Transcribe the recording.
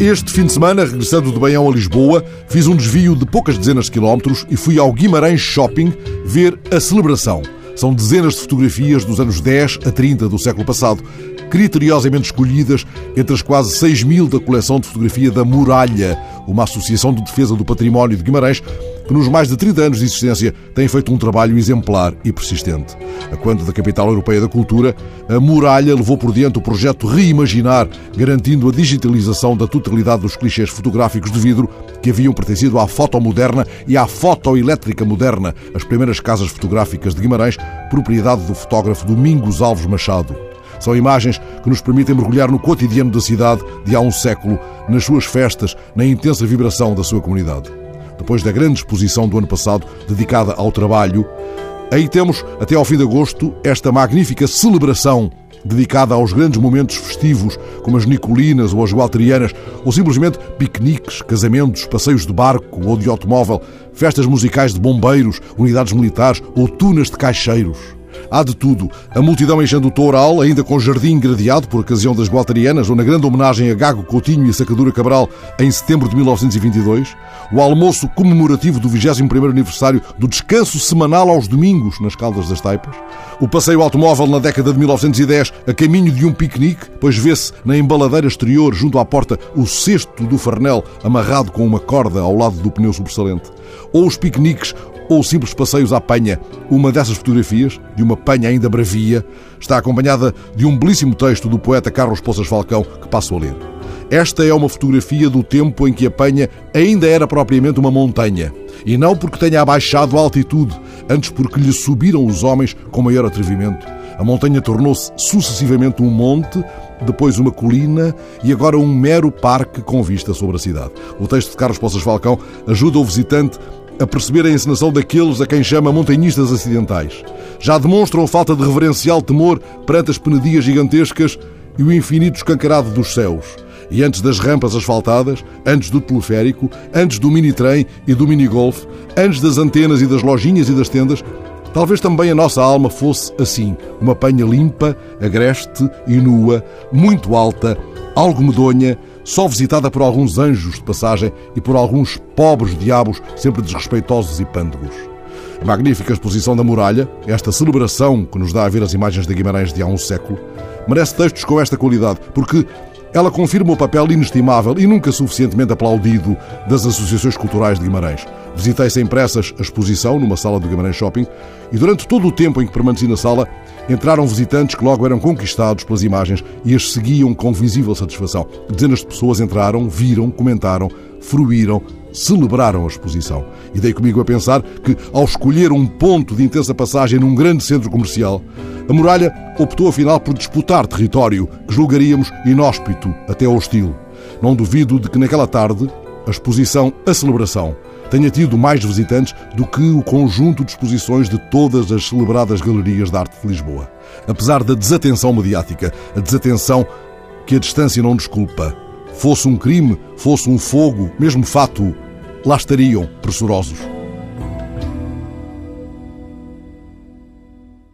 Este fim de semana, regressando de Baião a Lisboa, fiz um desvio de poucas dezenas de quilómetros e fui ao Guimarães Shopping ver a celebração. São dezenas de fotografias dos anos 10 a 30 do século passado, criteriosamente escolhidas entre as quase 6 mil da coleção de fotografia da Muralha, uma associação de defesa do património de Guimarães que nos mais de 30 anos de existência tem feito um trabalho exemplar e persistente. A quando da capital europeia da cultura, a Muralha levou por diante o projeto Reimaginar, garantindo a digitalização da totalidade dos clichês fotográficos de vidro que haviam pertencido à foto moderna e à fotoelétrica moderna, as primeiras casas fotográficas de Guimarães, propriedade do fotógrafo Domingos Alves Machado. São imagens que nos permitem mergulhar no cotidiano da cidade de há um século, nas suas festas, na intensa vibração da sua comunidade depois da grande exposição do ano passado dedicada ao trabalho. Aí temos, até ao fim de agosto, esta magnífica celebração dedicada aos grandes momentos festivos, como as Nicolinas ou as Gualterianas, ou simplesmente piqueniques, casamentos, passeios de barco ou de automóvel, festas musicais de bombeiros, unidades militares ou tunas de caixeiros. Há de tudo. A multidão enchendo o toural, ainda com jardim gradeado por ocasião das Gualterianas, ou na grande homenagem a Gago Coutinho e Sacadura Cabral em setembro de 1922. O almoço comemorativo do 21º aniversário do descanso semanal aos domingos nas Caldas das Taipas. O passeio automóvel na década de 1910 a caminho de um piquenique, pois vê-se na embaladeira exterior, junto à porta, o cesto do farnel amarrado com uma corda ao lado do pneu sobressalente. Ou os piqueniques ou simples passeios à penha. Uma dessas fotografias, de uma penha ainda bravia, está acompanhada de um belíssimo texto do poeta Carlos Poças Falcão, que passo a ler. Esta é uma fotografia do tempo em que a penha ainda era propriamente uma montanha. E não porque tenha abaixado a altitude, antes porque lhe subiram os homens com maior atrevimento. A montanha tornou-se sucessivamente um monte, depois uma colina e agora um mero parque com vista sobre a cidade. O texto de Carlos Poças Falcão ajuda o visitante a perceber a encenação daqueles a quem chama montanhistas acidentais. Já demonstram falta de reverencial temor perante as penedias gigantescas e o infinito escancarado dos céus. E antes das rampas asfaltadas, antes do teleférico, antes do mini-trem e do mini-golf, antes das antenas e das lojinhas e das tendas, talvez também a nossa alma fosse assim, uma panha limpa, agreste e nua, muito alta, algo medonha, só visitada por alguns anjos de passagem e por alguns pobres diabos sempre desrespeitosos e pândegos. A magnífica exposição da muralha, esta celebração que nos dá a ver as imagens de Guimarães de há um século, merece textos com esta qualidade, porque ela confirma o papel inestimável e nunca suficientemente aplaudido das associações culturais de Guimarães. Visitei sem pressas a exposição numa sala do Guimarães Shopping e durante todo o tempo em que permaneci na sala entraram visitantes que logo eram conquistados pelas imagens e as seguiam com visível satisfação. Dezenas de pessoas entraram, viram, comentaram, fruíram, celebraram a exposição. E dei comigo a pensar que, ao escolher um ponto de intensa passagem num grande centro comercial, a muralha optou afinal por disputar território que julgaríamos inóspito, até hostil. Não duvido de que naquela tarde a exposição A Celebração tenha tido mais visitantes do que o conjunto de exposições de todas as celebradas galerias de arte de Lisboa. Apesar da desatenção mediática, a desatenção que a distância não desculpa, fosse um crime, fosse um fogo, mesmo fato, lá estariam pressurosos.